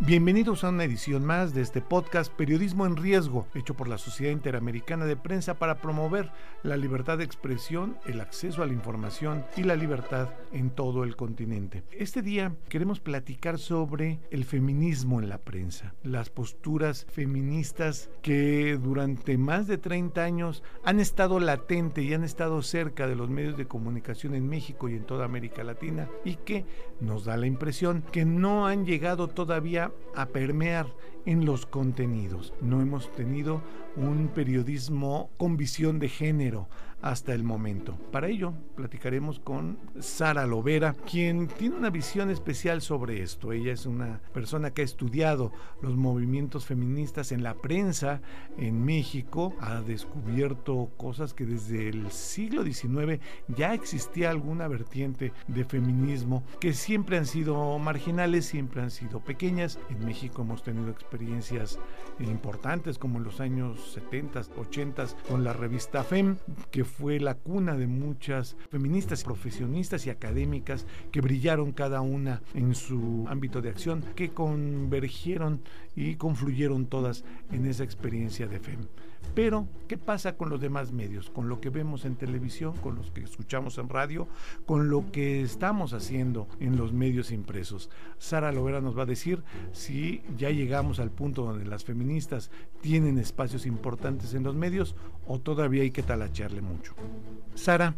Bienvenidos a una edición más de este podcast Periodismo en Riesgo, hecho por la Sociedad Interamericana de Prensa para promover la libertad de expresión, el acceso a la información y la libertad en todo el continente. Este día queremos platicar sobre el feminismo en la prensa, las posturas feministas que durante más de 30 años han estado latente y han estado cerca de los medios de comunicación en México y en toda América Latina y que nos da la impresión que no han llegado todavía a permear en los contenidos. No hemos tenido un periodismo con visión de género hasta el momento. Para ello, platicaremos con Sara Lovera, quien tiene una visión especial sobre esto. Ella es una persona que ha estudiado los movimientos feministas en la prensa en México, ha descubierto cosas que desde el siglo XIX ya existía alguna vertiente de feminismo que siempre han sido marginales, siempre han sido pequeñas. En México hemos tenido experiencias importantes como en los años 70, 80 con la revista FEM, que fue la cuna de muchas feministas, profesionistas y académicas que brillaron cada una en su ámbito de acción, que convergieron y confluyeron todas en esa experiencia de FEM. Pero, ¿qué pasa con los demás medios? Con lo que vemos en televisión, con los que escuchamos en radio, con lo que estamos haciendo en los medios impresos. Sara Lovera nos va a decir si ya llegamos al punto donde las feministas tienen espacios importantes en los medios o todavía hay que talacharle mucho. Sara,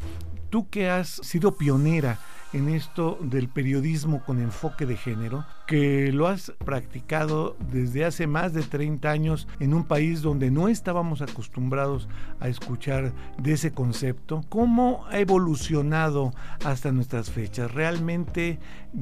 tú que has sido pionera en esto del periodismo con enfoque de género, que lo has practicado desde hace más de 30 años en un país donde no estábamos acostumbrados a escuchar de ese concepto. ¿Cómo ha evolucionado hasta nuestras fechas? ¿Realmente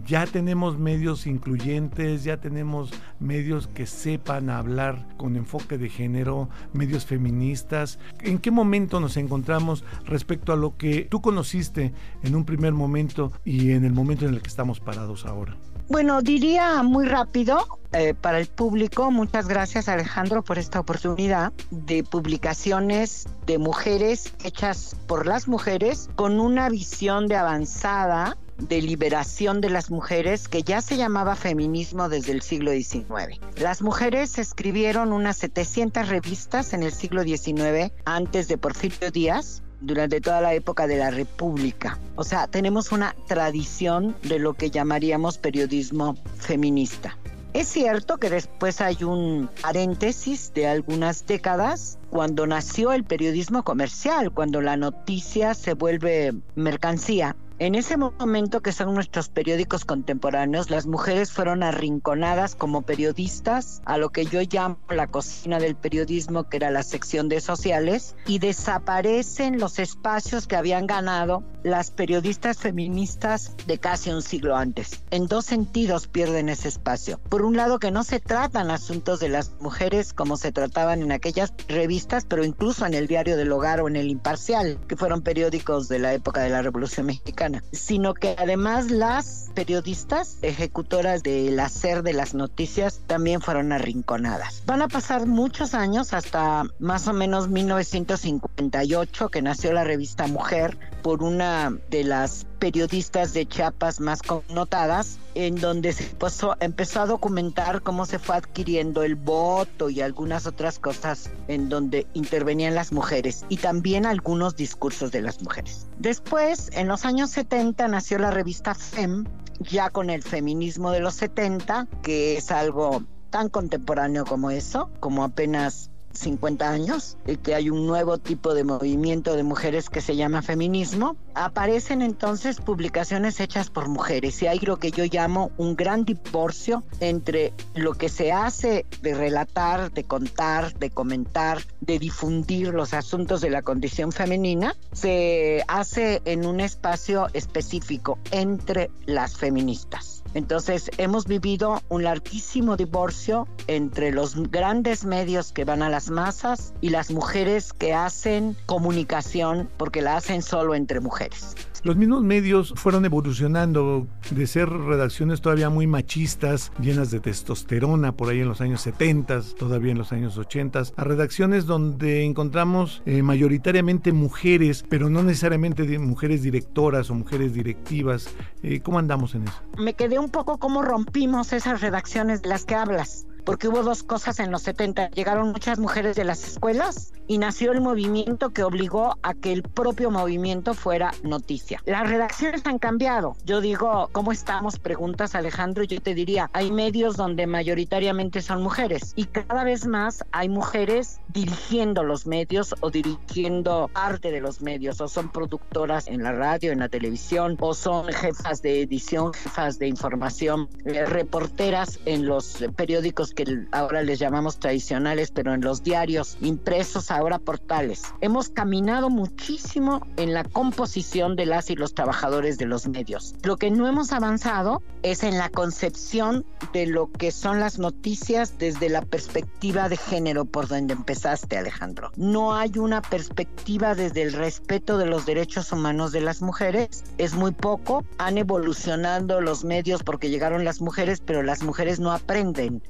ya tenemos medios incluyentes, ya tenemos medios que sepan hablar con enfoque de género, medios feministas? ¿En qué momento nos encontramos respecto a lo que tú conociste en un primer momento y en el momento en el que estamos parados ahora? Bueno, diría muy rápido eh, para el público, muchas gracias Alejandro por esta oportunidad de publicaciones de mujeres hechas por las mujeres con una visión de avanzada de liberación de las mujeres que ya se llamaba feminismo desde el siglo XIX. Las mujeres escribieron unas 700 revistas en el siglo XIX antes de Porfirio Díaz durante toda la época de la República. O sea, tenemos una tradición de lo que llamaríamos periodismo feminista. Es cierto que después hay un paréntesis de algunas décadas cuando nació el periodismo comercial, cuando la noticia se vuelve mercancía en ese momento que son nuestros periódicos contemporáneos, las mujeres fueron arrinconadas como periodistas a lo que yo llamo la cocina del periodismo, que era la sección de sociales, y desaparecen los espacios que habían ganado las periodistas feministas de casi un siglo antes. En dos sentidos pierden ese espacio. Por un lado que no se tratan asuntos de las mujeres como se trataban en aquellas revistas, pero incluso en el Diario del Hogar o en el Imparcial, que fueron periódicos de la época de la Revolución Mexicana sino que además las periodistas ejecutoras del hacer de las noticias también fueron arrinconadas. Van a pasar muchos años hasta más o menos 1958 que nació la revista Mujer por una de las periodistas de Chiapas más connotadas, en donde se empezó a documentar cómo se fue adquiriendo el voto y algunas otras cosas en donde intervenían las mujeres y también algunos discursos de las mujeres. Después, en los años 70, nació la revista FEM, ya con el feminismo de los 70, que es algo tan contemporáneo como eso, como apenas 50 años, y que hay un nuevo tipo de movimiento de mujeres que se llama feminismo, aparecen entonces publicaciones hechas por mujeres y hay lo que yo llamo un gran divorcio entre lo que se hace de relatar, de contar, de comentar, de difundir los asuntos de la condición femenina, se hace en un espacio específico entre las feministas. Entonces hemos vivido un larguísimo divorcio entre los grandes medios que van a las masas y las mujeres que hacen comunicación porque la hacen solo entre mujeres. Los mismos medios fueron evolucionando de ser redacciones todavía muy machistas, llenas de testosterona por ahí en los años 70, todavía en los años 80, a redacciones donde encontramos eh, mayoritariamente mujeres, pero no necesariamente mujeres directoras o mujeres directivas. Eh, ¿Cómo andamos en eso? Me quedé un poco como rompimos esas redacciones de las que hablas porque hubo dos cosas en los 70. Llegaron muchas mujeres de las escuelas y nació el movimiento que obligó a que el propio movimiento fuera noticia. Las redacciones han cambiado. Yo digo, ¿cómo estamos? Preguntas Alejandro, yo te diría, hay medios donde mayoritariamente son mujeres y cada vez más hay mujeres dirigiendo los medios o dirigiendo parte de los medios o son productoras en la radio, en la televisión o son jefas de edición, jefas de información, eh, reporteras en los periódicos que ahora les llamamos tradicionales, pero en los diarios impresos, ahora portales. Hemos caminado muchísimo en la composición de las y los trabajadores de los medios. Lo que no hemos avanzado es en la concepción de lo que son las noticias desde la perspectiva de género por donde empezaste, Alejandro. No hay una perspectiva desde el respeto de los derechos humanos de las mujeres. Es muy poco. Han evolucionado los medios porque llegaron las mujeres, pero las mujeres no aprenden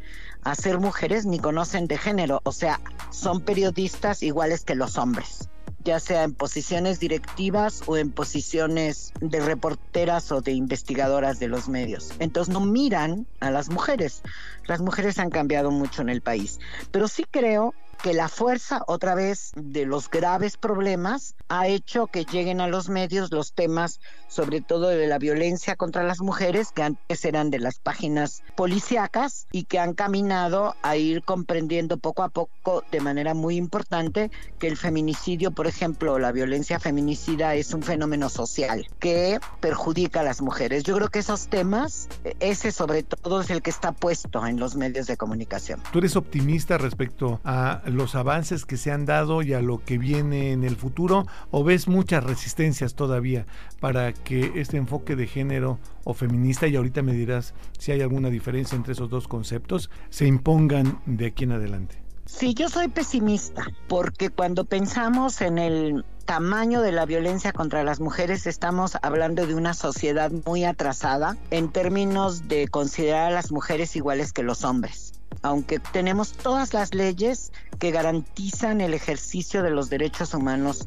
a ser mujeres ni conocen de género, o sea, son periodistas iguales que los hombres ya sea en posiciones directivas o en posiciones de reporteras o de investigadoras de los medios. Entonces no miran a las mujeres. Las mujeres han cambiado mucho en el país, pero sí creo que la fuerza otra vez de los graves problemas ha hecho que lleguen a los medios los temas sobre todo de la violencia contra las mujeres que antes eran de las páginas policíacas y que han caminado a ir comprendiendo poco a poco de manera muy importante que el feminicidio, por ejemplo, la violencia feminicida es un fenómeno social que perjudica a las mujeres. Yo creo que esos temas, ese sobre todo es el que está puesto en los medios de comunicación. ¿Tú eres optimista respecto a los avances que se han dado y a lo que viene en el futuro o ves muchas resistencias todavía para que este enfoque de género o feminista, y ahorita me dirás si hay alguna diferencia entre esos dos conceptos, se impongan de aquí en adelante? Sí, yo soy pesimista, porque cuando pensamos en el tamaño de la violencia contra las mujeres estamos hablando de una sociedad muy atrasada en términos de considerar a las mujeres iguales que los hombres aunque tenemos todas las leyes que garantizan el ejercicio de los derechos humanos,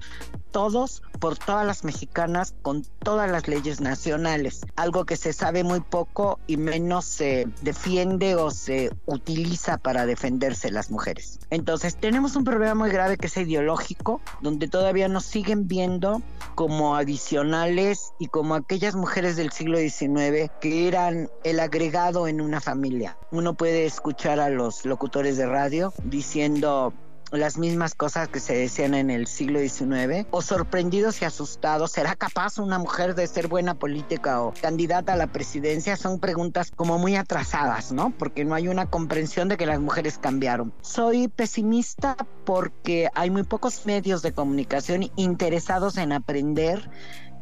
todos por todas las mexicanas con todas las leyes nacionales, algo que se sabe muy poco y menos se defiende o se utiliza para defenderse las mujeres. Entonces tenemos un problema muy grave que es ideológico, donde todavía nos siguen viendo como adicionales y como aquellas mujeres del siglo XIX que eran el agregado en una familia. Uno puede escuchar a los locutores de radio diciendo las mismas cosas que se decían en el siglo XIX, o sorprendidos y asustados, ¿será capaz una mujer de ser buena política o candidata a la presidencia? Son preguntas como muy atrasadas, ¿no? Porque no hay una comprensión de que las mujeres cambiaron. Soy pesimista porque hay muy pocos medios de comunicación interesados en aprender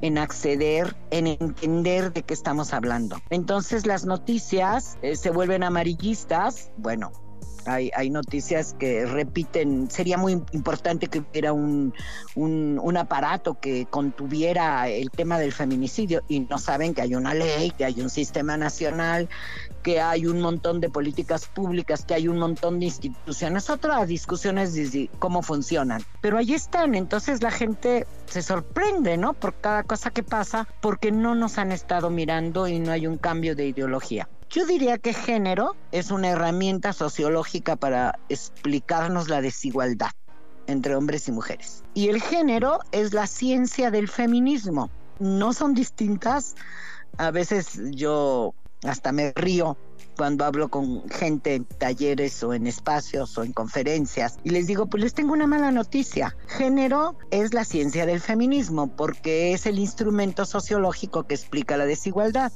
en acceder, en entender de qué estamos hablando. Entonces las noticias eh, se vuelven amarillistas, bueno, hay, hay noticias que repiten, sería muy importante que hubiera un, un, aparato que contuviera el tema del feminicidio y no saben que hay una ley, que hay un sistema nacional, que hay un montón de políticas públicas, que hay un montón de instituciones, otras discusiones de cómo funcionan. Pero ahí están, entonces la gente se sorprende, ¿no? Por cada cosa que pasa, porque no nos han estado mirando y no hay un cambio de ideología. Yo diría que género es una herramienta sociológica para explicarnos la desigualdad entre hombres y mujeres. Y el género es la ciencia del feminismo. No son distintas. A veces yo hasta me río cuando hablo con gente en talleres o en espacios o en conferencias y les digo, pues les tengo una mala noticia. Género es la ciencia del feminismo porque es el instrumento sociológico que explica la desigualdad.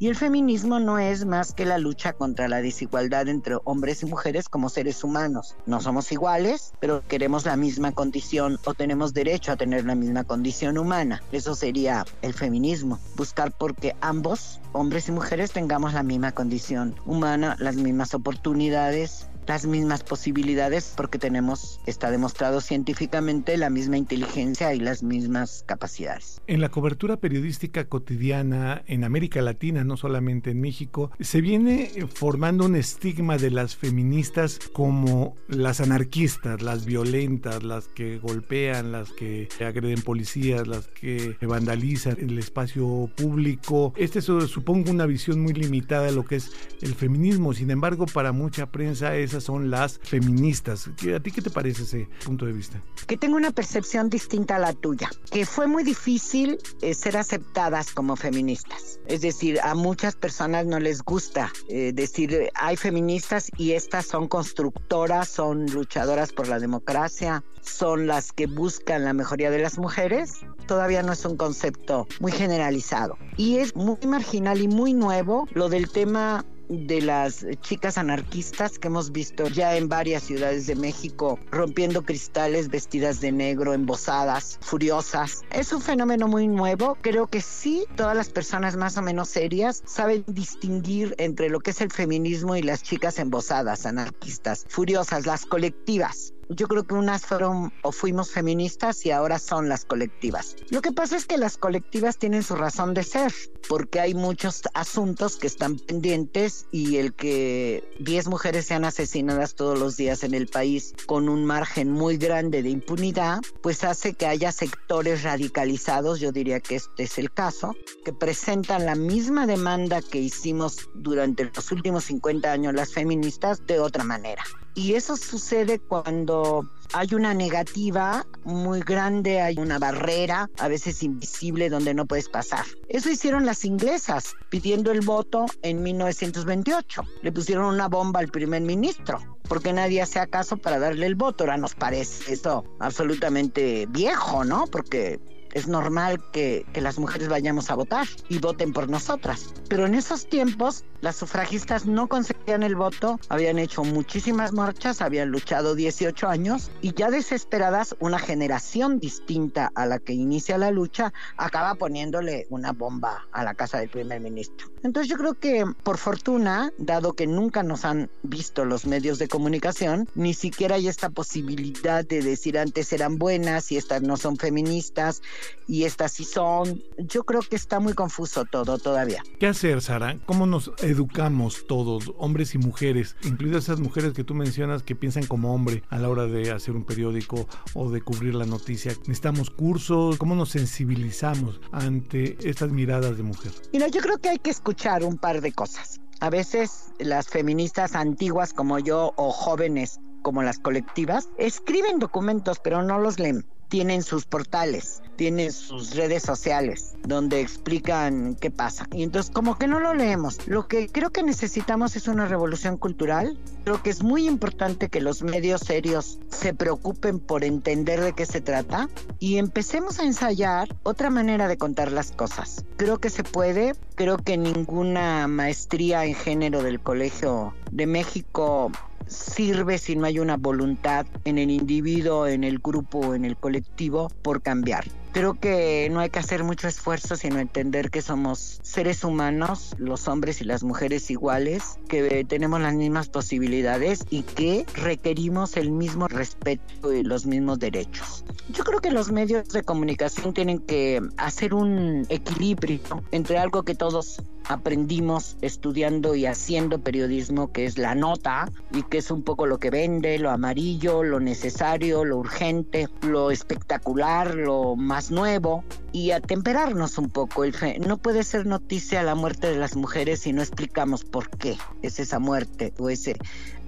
Y el feminismo no es más que la lucha contra la desigualdad entre hombres y mujeres como seres humanos. No somos iguales, pero queremos la misma condición o tenemos derecho a tener la misma condición humana. Eso sería el feminismo, buscar porque ambos, hombres y mujeres, tengamos la misma condición humana, las mismas oportunidades, las mismas posibilidades porque tenemos, está demostrado científicamente, la misma inteligencia y las mismas capacidades. En la cobertura periodística cotidiana en América Latina, no solamente en México, se viene formando un estigma de las feministas como las anarquistas, las violentas, las que golpean, las que agreden policías, las que vandalizan el espacio público. Este es, supongo, una visión muy limitada de lo que es el feminismo. Sin embargo, para mucha prensa esa son las feministas. ¿A ti qué te parece ese punto de vista? Que tengo una percepción distinta a la tuya, que fue muy difícil eh, ser aceptadas como feministas. Es decir, a muchas personas no les gusta eh, decir hay feministas y estas son constructoras, son luchadoras por la democracia, son las que buscan la mejoría de las mujeres. Todavía no es un concepto muy generalizado. Y es muy marginal y muy nuevo lo del tema de las chicas anarquistas que hemos visto ya en varias ciudades de México rompiendo cristales vestidas de negro, embosadas, furiosas. Es un fenómeno muy nuevo. Creo que sí, todas las personas más o menos serias saben distinguir entre lo que es el feminismo y las chicas embosadas, anarquistas, furiosas, las colectivas. Yo creo que unas fueron o fuimos feministas y ahora son las colectivas. Lo que pasa es que las colectivas tienen su razón de ser, porque hay muchos asuntos que están pendientes y el que 10 mujeres sean asesinadas todos los días en el país con un margen muy grande de impunidad, pues hace que haya sectores radicalizados, yo diría que este es el caso, que presentan la misma demanda que hicimos durante los últimos 50 años las feministas de otra manera. Y eso sucede cuando hay una negativa muy grande, hay una barrera, a veces invisible, donde no puedes pasar. Eso hicieron las inglesas pidiendo el voto en 1928. Le pusieron una bomba al primer ministro porque nadie hace caso para darle el voto. Ahora nos parece eso absolutamente viejo, ¿no? Porque es normal que, que, las mujeres vayamos a votar y voten por nosotras. Pero en esos tiempos las sufragistas no conseguían el voto, habían hecho muchísimas marchas, habían luchado 18 años y ya desesperadas una generación distinta a la que inicia la lucha acaba poniéndole una bomba a la casa del primer ministro. Entonces yo creo que por fortuna, dado que nunca nos han visto los medios de comunicación, ni siquiera hay esta posibilidad de decir antes eran buenas y estas no son feministas y estas sí son. Yo creo que está muy confuso todo todavía. ¿Qué hacer, Sara? ¿Cómo nos educamos todos, hombres y mujeres, incluidas esas mujeres que tú mencionas que piensan como hombre a la hora de hacer un periódico o de cubrir la noticia? ¿Necesitamos cursos? ¿Cómo nos sensibilizamos ante estas miradas de mujer? Mira, yo creo que hay que escuchar un par de cosas. A veces las feministas antiguas como yo o jóvenes como las colectivas escriben documentos pero no los leen tienen sus portales, tienen sus redes sociales donde explican qué pasa. Y entonces como que no lo leemos. Lo que creo que necesitamos es una revolución cultural. Creo que es muy importante que los medios serios se preocupen por entender de qué se trata y empecemos a ensayar otra manera de contar las cosas. Creo que se puede. Creo que ninguna maestría en género del Colegio de México sirve si no hay una voluntad en el individuo, en el grupo, en el colectivo por cambiar. Creo que no hay que hacer mucho esfuerzo, sino entender que somos seres humanos, los hombres y las mujeres iguales, que tenemos las mismas posibilidades y que requerimos el mismo respeto y los mismos derechos. Yo creo que los medios de comunicación tienen que hacer un equilibrio entre algo que todos aprendimos estudiando y haciendo periodismo, que es la nota y que es un poco lo que vende, lo amarillo, lo necesario, lo urgente, lo espectacular, lo más nuevo y atemperarnos un poco. El no puede ser noticia la muerte de las mujeres si no explicamos por qué es esa muerte o ese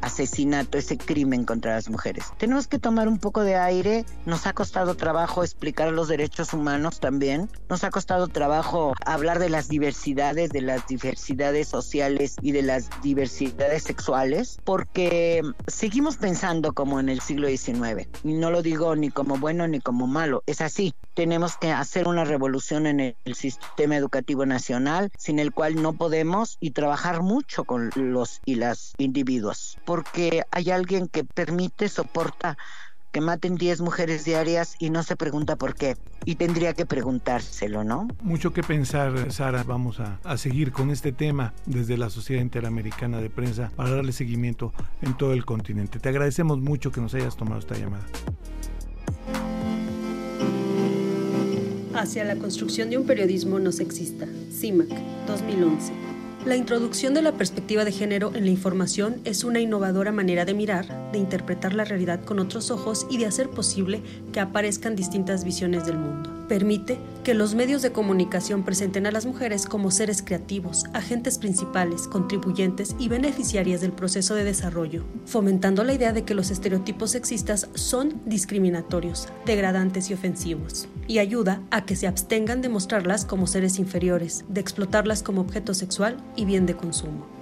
asesinato, ese crimen contra las mujeres. Tenemos que tomar un poco de aire, nos ha costado trabajo explicar los derechos humanos también, nos ha costado trabajo hablar de las diversidades, de las diversidades sociales y de las diversidades sexuales, porque seguimos pensando como en el siglo XIX, y no lo digo ni como bueno ni como malo, es así, tenemos que hacer una revolución en el sistema educativo nacional, sin el cual no podemos y trabajar mucho con los y las individuos, porque hay alguien que permite, soporta que maten 10 mujeres diarias y no se pregunta por qué. Y tendría que preguntárselo, ¿no? Mucho que pensar, Sara. Vamos a, a, seguir con este tema desde la Sociedad Interamericana de Prensa para darle seguimiento en todo el continente. Te agradecemos mucho que nos hayas tomado esta llamada. Hacia la construcción de un periodismo no sexista. CIMAC, 2011. La introducción de la perspectiva de género en la información es una innovadora manera de mirar, de interpretar la realidad con otros ojos y de hacer posible que aparezcan distintas visiones del mundo. Permite que los medios de comunicación presenten a las mujeres como seres creativos, agentes principales, contribuyentes y beneficiarias del proceso de desarrollo, fomentando la idea de que los estereotipos sexistas son discriminatorios, degradantes y ofensivos, y ayuda a que se abstengan de mostrarlas como seres inferiores, de explotarlas como objeto sexual y bien de consumo.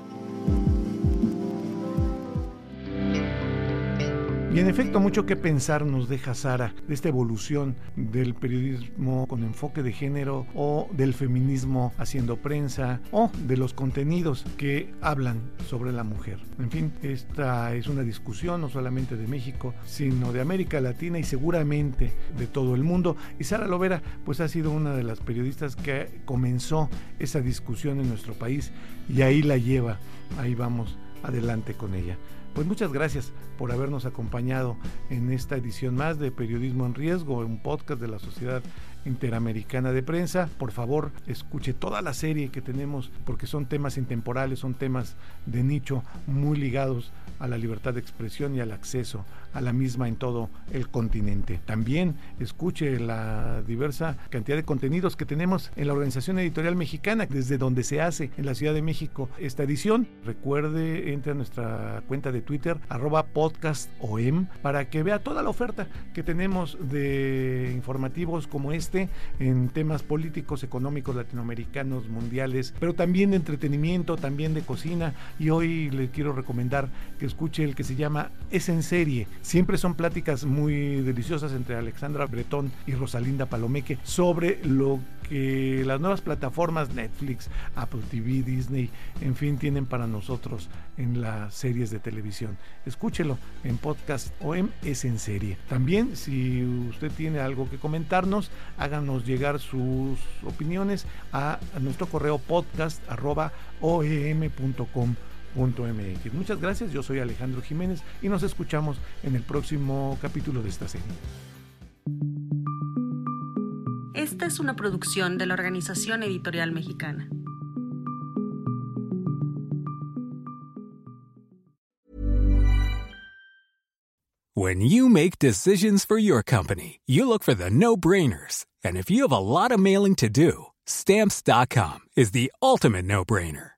Y en efecto, mucho que pensar nos deja Sara de esta evolución del periodismo con enfoque de género o del feminismo haciendo prensa o de los contenidos que hablan sobre la mujer. En fin, esta es una discusión no solamente de México, sino de América Latina y seguramente de todo el mundo. Y Sara Lovera, pues ha sido una de las periodistas que comenzó esa discusión en nuestro país y ahí la lleva, ahí vamos adelante con ella. Pues muchas gracias por habernos acompañado en esta edición más de Periodismo en Riesgo, un podcast de la Sociedad Interamericana de Prensa. Por favor, escuche toda la serie que tenemos porque son temas intemporales, son temas de nicho muy ligados a la libertad de expresión y al acceso a la misma en todo el continente. También escuche la diversa cantidad de contenidos que tenemos en la Organización Editorial Mexicana, desde donde se hace en la Ciudad de México esta edición. Recuerde, entre a nuestra cuenta de Twitter, arroba podcastom, para que vea toda la oferta que tenemos de informativos como este en temas políticos, económicos, latinoamericanos, mundiales, pero también de entretenimiento, también de cocina. Y hoy le quiero recomendar que escuche el que se llama Es en serie Siempre son pláticas muy deliciosas entre Alexandra Bretón y Rosalinda Palomeque sobre lo que las nuevas plataformas Netflix, Apple TV, Disney, en fin, tienen para nosotros en las series de televisión. Escúchelo en podcast OM es en serie. También, si usted tiene algo que comentarnos, háganos llegar sus opiniones a, nuestro correo podcast arroba oem.com MX. Muchas gracias, yo soy Alejandro Jiménez y nos escuchamos en el próximo capítulo de esta serie. Esta es una producción de la Organización Editorial Mexicana. When you make decisions for your company, you look for the no-brainers. And if you have a lot of mailing to do, stamps.com is the ultimate no-brainer.